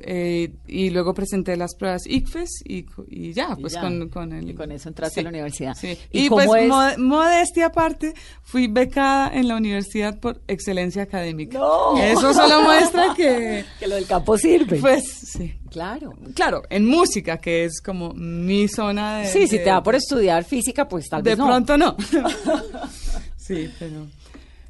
eh, y luego presenté las pruebas ICFES y, ya, Y pues ya. con, con el... Y con eso entraste a la universidad. Sí. ¿Y Y, pues es? mo- modestia aparte, fui becada en la universidad por excelencia académica. ¡No! Eso solo muestra que... Que lo del campo sirve. Pues sí. claro. Claro, en música, que es como mi zona de... Sí, si de- te da por estudiar física, pues tal De vez no. pronto no. sí, pero...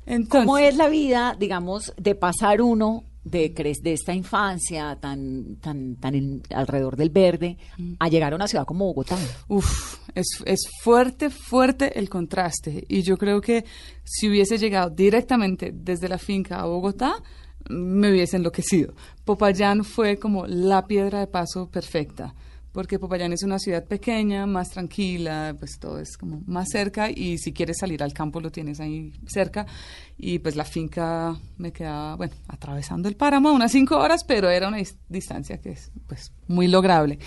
Entonces, ¿Cómo es la vida, digamos, de pasar uno de, de esta infancia tan, tan, tan en- alrededor del verde a llegar a una ciudad como Bogotá? Uf, es, es fuerte, fuerte el contraste. Y yo creo que si hubiese llegado directamente desde la finca a Bogotá, me hubiese enloquecido. Popayán fue como la piedra de paso perfecta. Porque Popayán es una ciudad pequeña, más tranquila, pues todo es como más cerca y si quieres salir al campo lo tienes ahí cerca. Y pues la finca me quedaba, bueno, atravesando el páramo unas cinco horas, pero era una dis- distancia que es pues muy lograble.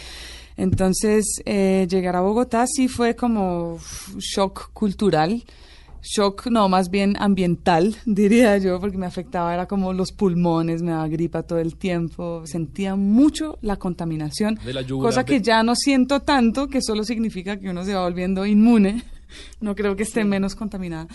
Entonces, eh, llegar a Bogotá sí fue como shock cultural, shock no, más bien ambiental, diría yo, porque me afectaba, era como los pulmones, me daba gripa todo el tiempo, sentía mucho la contaminación, De la yugular cosa que de- ya no siento tanto, que solo significa que uno se va volviendo inmune, no creo que esté menos contaminada.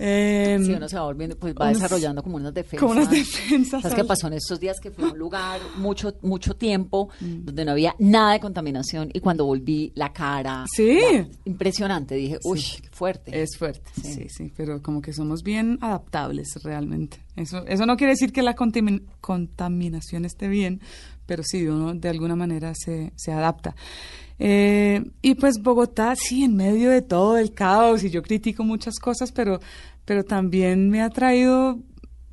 Eh, Si uno se va volviendo, pues va unos- desarrollando como unas defensas. como unas defensas. ¿Sabes qué pasó en estos días? Que fui a un lugar mucho, mucho tiempo donde no había nada de contaminación y cuando volví la cara. Sí. la- impresionante. Dije, uy, qué fuerte. Es fuerte, Sí. sí. sí, pero como que somos bien adaptables realmente. Eso, eso no quiere decir que la contamin- contaminación esté bien, pero sí, uno de alguna manera se, se adapta. Eh, y pues Bogotá, sí, en medio de todo el caos, y yo critico muchas cosas, pero, pero también me ha traído,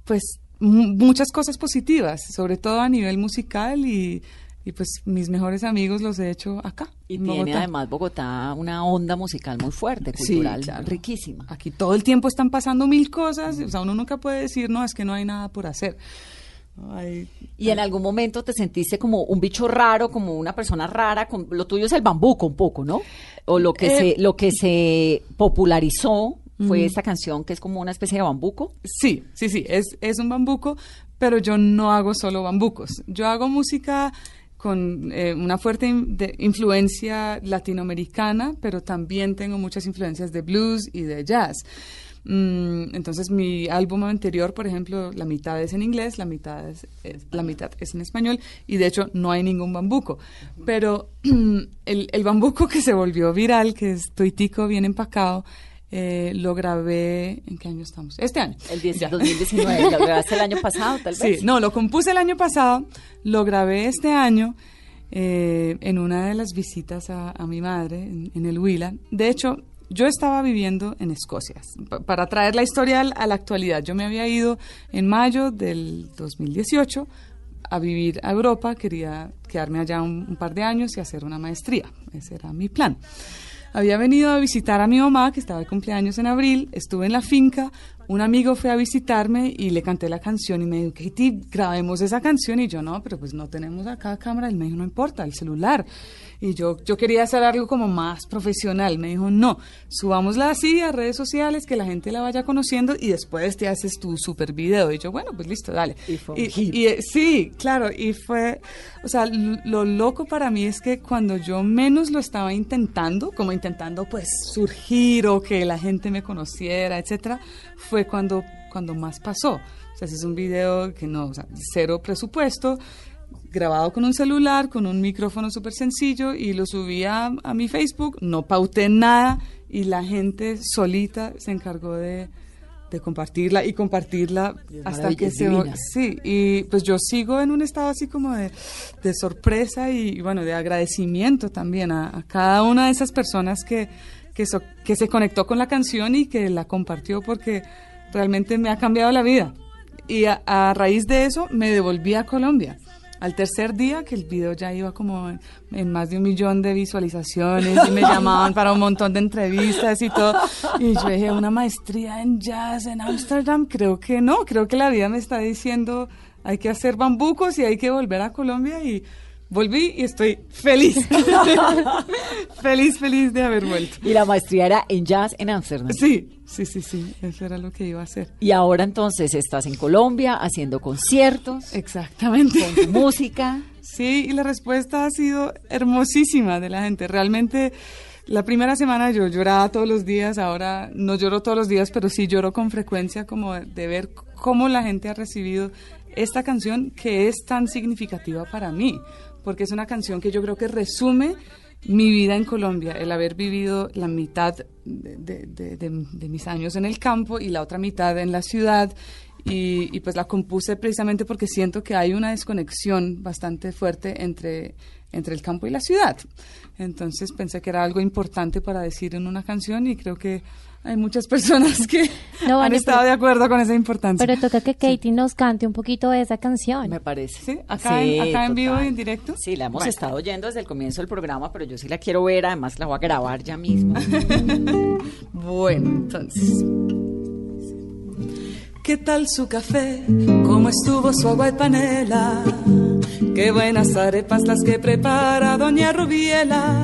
pues, mu- muchas cosas positivas, sobre todo a nivel musical y, y pues mis mejores amigos los he hecho acá. Y en tiene Bogotá. además Bogotá una onda musical muy fuerte, Sí, cultural, claro. riquísima. Aquí todo el tiempo están pasando mil cosas, o sea, uno nunca puede decir, no, es que no hay nada por hacer. Y en algún momento te sentiste como un bicho raro, como una persona rara, con, lo tuyo es el bambuco un poco, ¿no? O lo que Eh, se lo que se popularizó fue esta canción que es como una especie de bambuco. Sí, sí, sí, es, es un bambuco, pero yo no hago solo bambucos. Yo hago música con eh, una fuerte in- de- influencia latinoamericana, pero también tengo muchas influencias de blues y de jazz. Mm, entonces mi álbum anterior, por ejemplo, la mitad es en inglés, la mitad es, es- la mitad es en español y de hecho no hay ningún bambuco. Pero el, el bambuco que se volvió viral, que es Toitico bien empacado, eh, lo grabé, ¿en qué año estamos? Este año. El 10 Ya. 2019, lo grabaste el año pasado, tal vez. Sí, no, lo compuse el año pasado, lo grabé este año eh, en una de las visitas a, a mi madre en, en el Huila. De hecho, yo estaba viviendo en Escocia. Pa- para traer la historia a la actualidad, yo me había ido en mayo del 2018 a vivir a Europa, quería quedarme allá un, par de años y hacer una maestría. Ese era mi plan. había venido a visitar a mi mamá, que estaba de cumpleaños en abril, estuve en la finca, un amigo fue a visitarme y le canté la canción y me dijo, Katie, grabemos esa canción. Y yo, no, pero pues no tenemos acá cámara. Él me dijo, no importa, el celular. Y yo, yo quería hacer algo como más profesional. Me dijo, no, subámosla así a redes sociales, que la gente la vaya conociendo y después te haces tu super video. Y yo, bueno, pues listo, dale. Y fue un Y- hit. y, eh, sí, claro, y fue, o sea, lo loco para mí es que cuando yo menos lo estaba intentando, como intentando pues surgir o que la gente me conociera, etcétera, fue cuando, cuando más pasó. O sea, ese es un video que no, o sea, cero presupuesto, grabado con un celular, con un micrófono súper sencillo y lo subí a, a mi Facebook, no pauté nada y la gente solita se encargó de, de compartirla y compartirla es hasta que se... divina. Sí, y pues yo sigo en un estado así como de, de sorpresa y, bueno, de agradecimiento también a, a cada una de esas personas que, que, so- que se conectó con la canción y que la compartió porque realmente me ha cambiado la vida. Y a, a raíz de eso me devolví a Colombia. Al tercer día, que el video ya iba como en, más de un millón de visualizaciones y me llamaban para un montón de entrevistas y todo. Y yo dije, una maestría en jazz en Ámsterdam, creo que no, creo que la vida me está diciendo, hay que hacer bambucos y hay que volver a Colombia y volví y estoy feliz. feliz, feliz de haber vuelto. Y la maestría era en jazz en Ámsterdam. Sí, sí, sí, sí, eso era lo que iba a hacer. Y ahora entonces estás en Colombia haciendo conciertos Exactamente. con tu música. Sí, y la respuesta ha sido hermosísima de la gente. Realmente, la primera semana yo lloraba todos los días, ahora no lloro todos los días, pero sí lloro con frecuencia como de, de ver cómo la gente ha recibido esta canción que es tan significativa para mí, porque es una canción que yo creo que resume mi vida en Colombia, el haber vivido la mitad de, mis años en el campo y la otra mitad en la ciudad. Y, y pues la compuse precisamente porque siento que hay una desconexión bastante fuerte entre, entre el campo y la ciudad. Entonces pensé que era algo importante para decir en una canción y creo que hay muchas personas que No, han estado pero- de acuerdo con esa importancia. Pero toca que Katie nos cante un poquito de esa canción. Me parece. ¿Sí? ¿Acá en- acá en vivo y en directo? Sí, la hemos Bueno. estado oyendo desde el comienzo del programa, pero yo sí la quiero ver, además la voy a grabar ya mismo. Bueno, entonces. ¿Qué tal su café? ¿Cómo estuvo su agua y panela? Qué buenas arepas las que prepara doña Rubiela.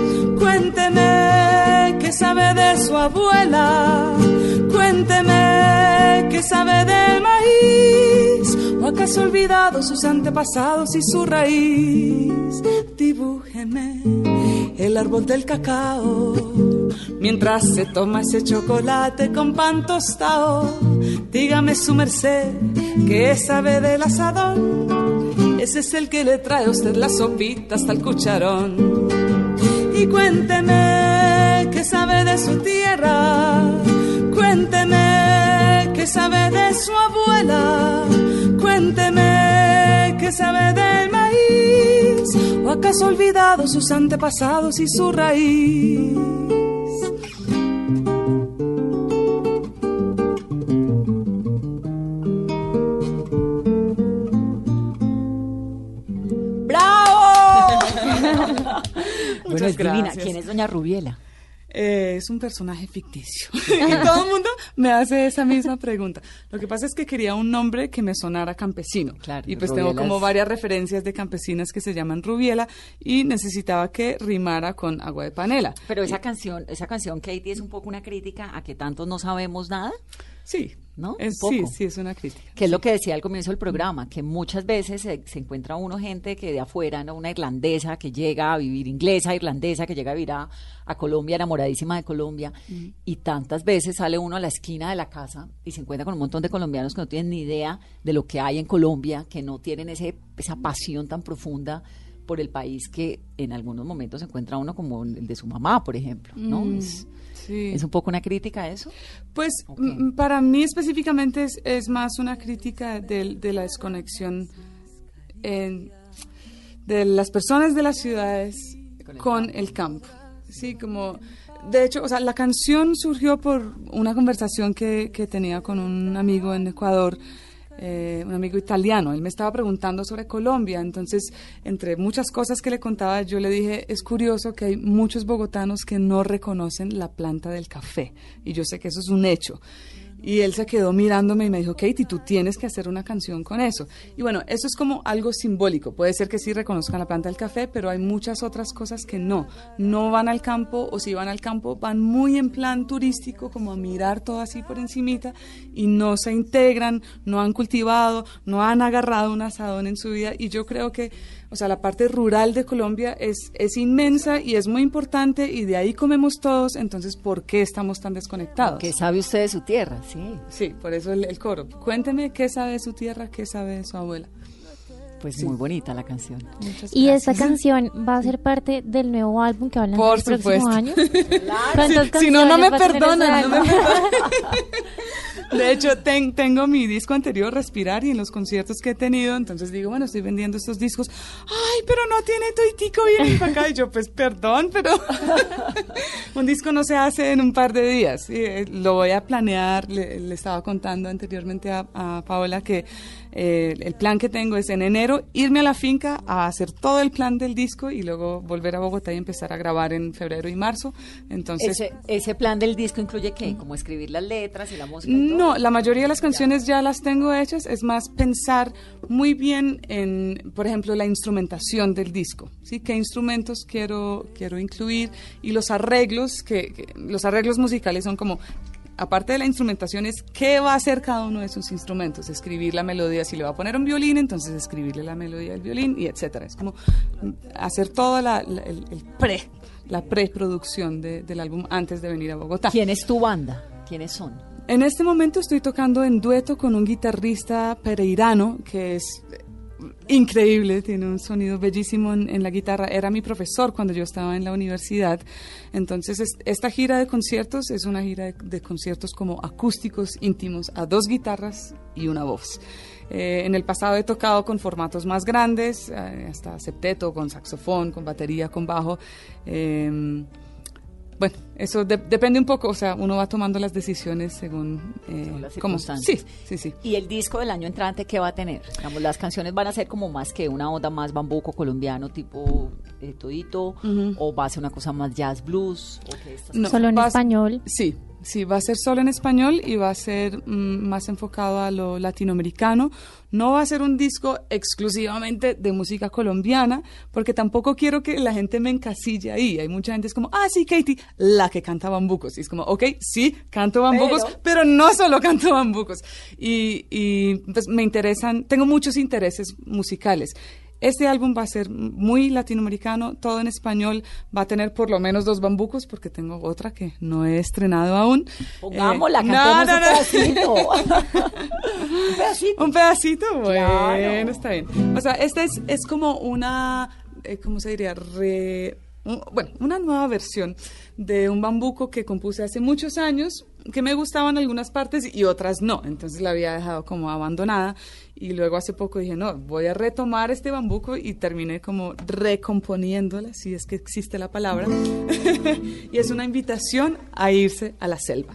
Cuénteme qué sabe de su abuela. Cuénteme qué sabe del maíz. ¿O acaso ha olvidado sus antepasados y su raíz? Dibújeme el árbol del cacao. Mientras se toma ese chocolate con pan tostado, dígame su merced, ¿qué sabe del asadón? Ese es el que le trae a usted la sopita hasta el cucharón. Y cuénteme qué sabe de su tierra, cuénteme qué sabe de su abuela, cuénteme qué sabe del maíz, o acaso ha olvidado sus antepasados y su raíz. Bueno, divina. ¿Quién es doña Rubiela? Eh, es un personaje ficticio. y todo el mundo me hace esa misma pregunta. Lo que pasa es que quería un nombre que me sonara campesino. Claro, y pues Rubiela tengo como varias referencias de campesinas que se llaman Rubiela y necesitaba que rimara con agua de panela. Pero esa canción, esa canción, Katie, es un poco una crítica a que tantos no sabemos nada. Sí, ¿No? Es, sí, sí, es una crítica. Que es lo que decía al comienzo del programa, que muchas veces se, se encuentra uno gente que de afuera, ¿no? una irlandesa que llega a vivir, inglesa, irlandesa, que llega a vivir a, a Colombia, enamoradísima de Colombia, y tantas veces sale uno a la esquina de la casa y se encuentra con un montón de colombianos que no tienen ni idea de lo que hay en Colombia, que no tienen ese, esa pasión tan profunda por el país que en algunos momentos se encuentra uno como el de su mamá, por ejemplo, ¿no? Mm, Es, sí. es un poco una crítica a eso. Pues Ok. m- para mí específicamente es, es más una crítica del- de, la desconexión en- de las personas de las ciudades con el campo. Sí, como de hecho, o sea, la canción surgió por una conversación que, que tenía con un amigo en Ecuador. Eh, un amigo italiano, él me estaba preguntando sobre Colombia, entonces entre muchas cosas que le contaba, yo le dije, es curioso que hay muchos bogotanos que no reconocen la planta del café, y yo sé que eso es un hecho. Y él se quedó mirándome y me dijo, Katie, tú tienes que hacer una canción con eso. Y bueno, eso es como algo simbólico. Puede ser que sí reconozcan la planta del café, pero hay muchas otras cosas que no. No van al campo o si van al campo van muy en plan turístico, como a mirar todo así por encimita y no se integran, no han cultivado, no han agarrado un asadón en su vida. Y yo creo que, o sea, la parte rural de Colombia es, es inmensa y es muy importante y de ahí comemos todos. Entonces, ¿por qué estamos tan desconectados? ¿Qué sabe usted de su tierra? Sí. Sí, por eso el, el coro. Cuénteme qué sabe de su tierra, qué sabe de su abuela. Pues muy bonita la canción. Muchas Y esta gracias. canción va a ser parte del nuevo álbum que van a Por lanzar el próximo supuesto. año. ¿Cuántas Si, si no, no me perdonan. no me. De hecho, ten- tengo mi disco anterior, Respirar, y en los conciertos que he tenido, entonces digo, bueno, estoy vendiendo estos discos. Ay, pero no tiene toitico bien para acá. Y yo, pues, perdón, pero un disco no se hace en un par de días. Y, eh, lo voy a planear. Le, le estaba contando anteriormente a, a Paola que eh, el plan que tengo es en enero irme a la finca a hacer todo el plan del disco y luego volver a Bogotá y empezar a grabar en febrero y marzo. Entonces, Ese, ese plan del disco incluye qué? Como escribir las letras y la música. y todo? no, la mayoría de las canciones ya las tengo hechas, es más pensar muy bien en, por ejemplo, la instrumentación del disco, ¿sí? ¿Qué instrumentos quiero, quiero incluir? Y los arreglos, que, que- los arreglos musicales son como, aparte de la instrumentación, es qué va a hacer cada uno de sus instrumentos, escribir la melodía, si le va a poner un violín, entonces escribirle la melodía del violín, y etcétera. Es como hacer toda la, la- el, el pre, la preproducción de- del álbum antes de venir a Bogotá. ¿Quién es tu banda? ¿Quiénes son? En este momento estoy tocando en dueto con un guitarrista pereirano que es increíble, tiene un sonido bellísimo en, en la guitarra. Era mi profesor cuando yo estaba en la universidad. Entonces, es- esta gira de conciertos es una gira de, de conciertos como acústicos íntimos a dos guitarras y una voz. Eh, en el pasado he tocado con formatos más grandes, eh, hasta septeto, con saxofón, con batería, con bajo. Em, bueno, eso de- depende un poco, o sea, uno va tomando las decisiones según, eh, Según las cómo- circunstancias. Sí, sí, sí. ¿Y el disco del año entrante qué va a tener? Digamos, las canciones van a ser como más que una onda más bambuco colombiano tipo eh, todito o va a ser una cosa más jazz blues o No, Solo en va español. Sí, sí, va a ser solo en español y va a ser mm, más enfocado a lo latinoamericano. No va a ser un disco exclusivamente de música colombiana, porque tampoco quiero que la gente me encasille ahí. Hay mucha gente es como, ah, sí, Katie, la que canta bambucos. Y es como, ok, sí, canto bambucos, pero, no solo canto bambucos. Y, y pues me interesan, tengo muchos intereses musicales. Este álbum va a ser muy latinoamericano, todo en español, va a tener por lo menos dos bambucos, porque tengo otra que no he estrenado aún. Pongámosla, Eh, no, no, un pedacito. un pedacito. Un pedacito, bueno, Claro. está bien. O sea, esta es, es como una, eh, ¿cómo se diría? Re- un- bueno, una nueva versión de un bambuco que compuse hace muchos años, que me gustaban algunas partes y otras no. Entonces la había dejado como abandonada. Y luego hace poco dije, no, voy a retomar este bambuco y terminé como recomponiéndola, si es que existe la palabra. y es una invitación a irse a la selva.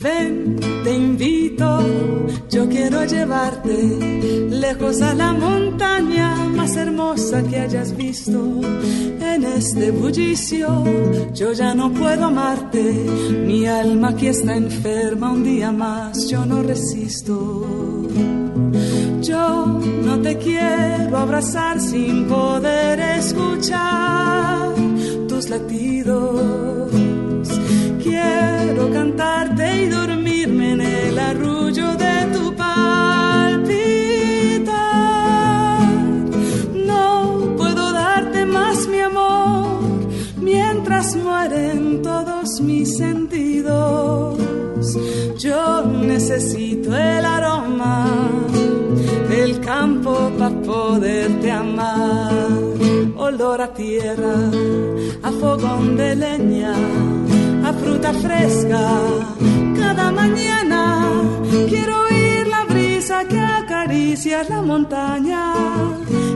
Ven, te invito, yo quiero llevarte lejos a la montaña más hermosa que hayas visto. En este bullicio yo ya no puedo amarte, mi alma aquí está enferma un día más, yo no resisto. Yo no te quiero abrazar sin poder escuchar tus latidos. Quiero cantarte y dormirme en el arrullo de tu palpitar. No puedo darte más mi amor mientras mueren todos mis sentidos. Yo necesito el aroma del campo para poderte amar. Olor a tierra, a fogón de leña, fresca. Cada mañana quiero oír la brisa que acaricia la montaña.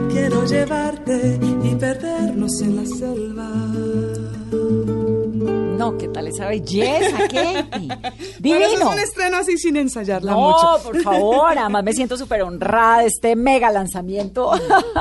Quiero llevarte y perdernos en la selva. No, ¿qué tal esa belleza, eso Divino. es un estreno así sin ensayarla No, mucho. por favor, además me siento súper honrada de este mega lanzamiento.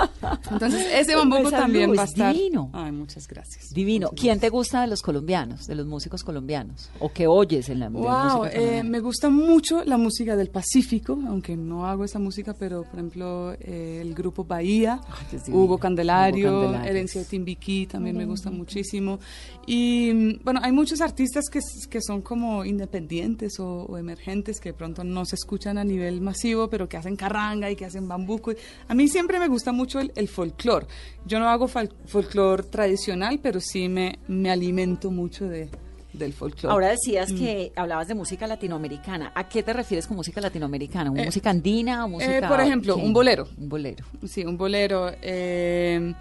Entonces, ese bambuco Esa también luz, va a estar. divino. Ay, muchas gracias. Divino. ¿Quién te gusta de los colombianos, de los músicos colombianos? ¿O qué oyes en la Wow, música eh, me gusta mucho la música del Pacífico, aunque no hago esa música, pero por ejemplo eh, el grupo Bahía, Ay. Hugo Candelario, Hugo Candelario. Herencia de Timbiquí también me gusta muchísimo. Y mm, bueno, hay muchos artistas que, que son como independientes o, o emergentes que de pronto no se escuchan a nivel masivo, pero que hacen carranga y que hacen bambuco. A mí siempre me gusta mucho el, el folclore. Yo no hago folclore tradicional, pero sí me, me alimento mucho de, del folclore. Ahora decías que hablabas de música latinoamericana. ¿A qué te refieres con música latinoamericana? ¿Una Eh, música andina o música...? eh, por ejemplo, qué? un bolero. Un bolero. Sí, un bolero. Eh,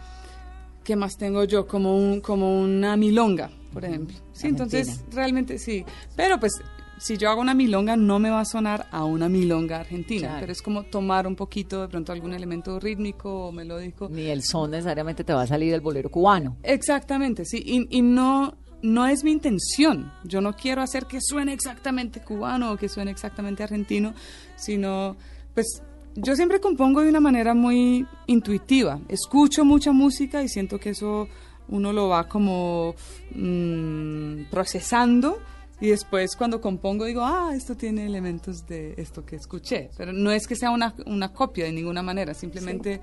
¿Qué más tengo yo? Como, un, como una milonga, por ejemplo. Sí, entonces Argentina. realmente sí. Pero pues si yo hago una milonga no me va a sonar a una milonga argentina, Claro. pero es como tomar un poquito de pronto algún elemento rítmico o melódico. Ni el son necesariamente te va a salir del bolero cubano. Exactamente, sí. Y, y no, no es mi intención. Yo no quiero hacer que suene exactamente cubano o que suene exactamente argentino, sino, pues, yo siempre compongo de una manera muy intuitiva. Escucho mucha música y siento que eso uno lo va como mm, procesando. Y después cuando compongo digo, ah, esto tiene elementos de esto que escuché. Pero no es que sea una, una copia de ninguna manera, simplemente...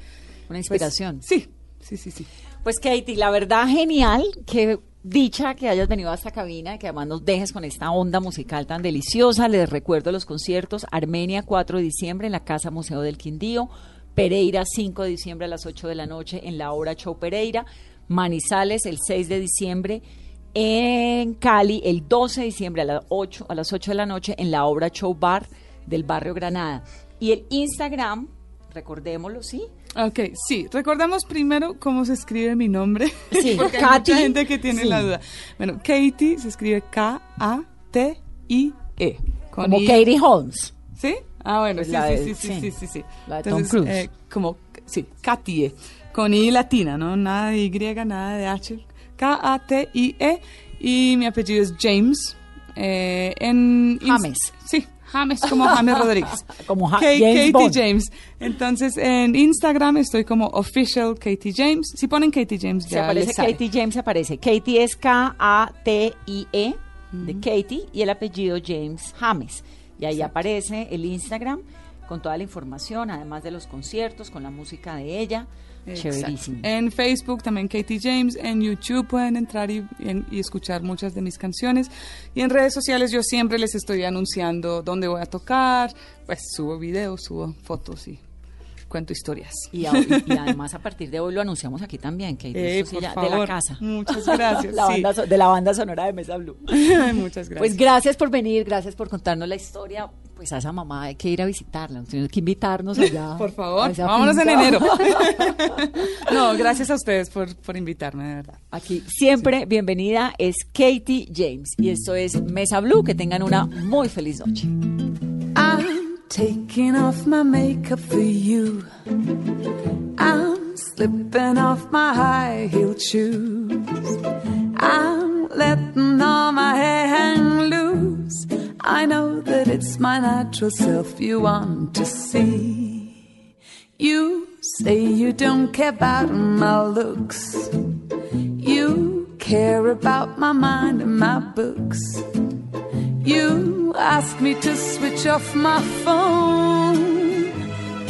Una pues, inspiración. sí, sí, sí, sí. Pues Katie, la verdad genial, que dicha que hayas venido a esta cabina y que además nos dejes con esta onda musical tan deliciosa. Les recuerdo los conciertos, Armenia 4 de diciembre en la Casa Museo del Quindío, Pereira 5 de diciembre a las 8 de la noche en la obra Show Pereira, Manizales el 6 de diciembre en Cali el 12 de diciembre a las 8, a las 8 de la noche en la obra Show Bar del barrio Granada. Y el Instagram, recordémoslo, ¿sí? Ok, sí. Recordamos primero cómo se escribe mi nombre. Sí, porque hay Katy, mucha gente que tiene sí. la duda. Bueno, Katie se escribe K-A-T-I-E. Como I. Katie Holmes. ¿Sí? Ah, bueno, Pues sí, sí, de- sí, sí, sí. sí, sí, sí. La de Tom Cruise. como, sí, Katie. Con I latina, ¿no? Nada de Y, nada de H. K-A-T-I-E. Y mi apellido es James. Eh, en James. Sí, James, como James Rodríguez. Como Ja- James Katie Bond. James. Entonces, en Instagram estoy como official Katie James. Si ponen Katie James, Se ya aparece les sale. Katie James, se aparece. Katie es K-A-T-I-E E de Katie y el apellido James James. Y ahí aparece el Instagram con toda la información, además de los conciertos, con la música de ella. Chéverísimo. En Facebook también Katie James, en YouTube pueden entrar y, en- y escuchar muchas de mis canciones. Y en redes sociales yo siempre les estoy anunciando dónde voy a tocar, pues subo videos, subo fotos y cuento historias. Y, a- y- y además a partir de hoy lo anunciamos aquí también, Katie. Eh, sí de la casa. Muchas gracias, La sí. banda so- de la banda sonora de Mesa Blue. Muchas gracias. Pues gracias por venir, gracias por contarnos la historia. Pues a esa mamá hay que ir a visitarla, tiene que invitarnos allá. Por favor, vámonos en enero. no, gracias a ustedes por, por invitarme, de verdad. Aquí siempre bienvenida es Katie James y esto es Mesa Blue. Que tengan una muy feliz noche. I'm taking off my makeup for you. I'm slipping off my high heeled shoes. I'm letting all my hair hang loose. I know that it's my natural self you want to see. You say you don't care about my looks. You care about my mind and my books. You ask me to switch off my phone.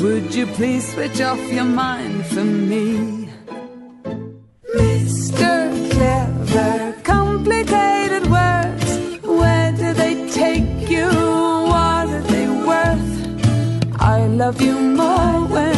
Would you please switch off your mind for me? Mr. Clever, complicated words. Where do they take you? What are they worth? I love you more when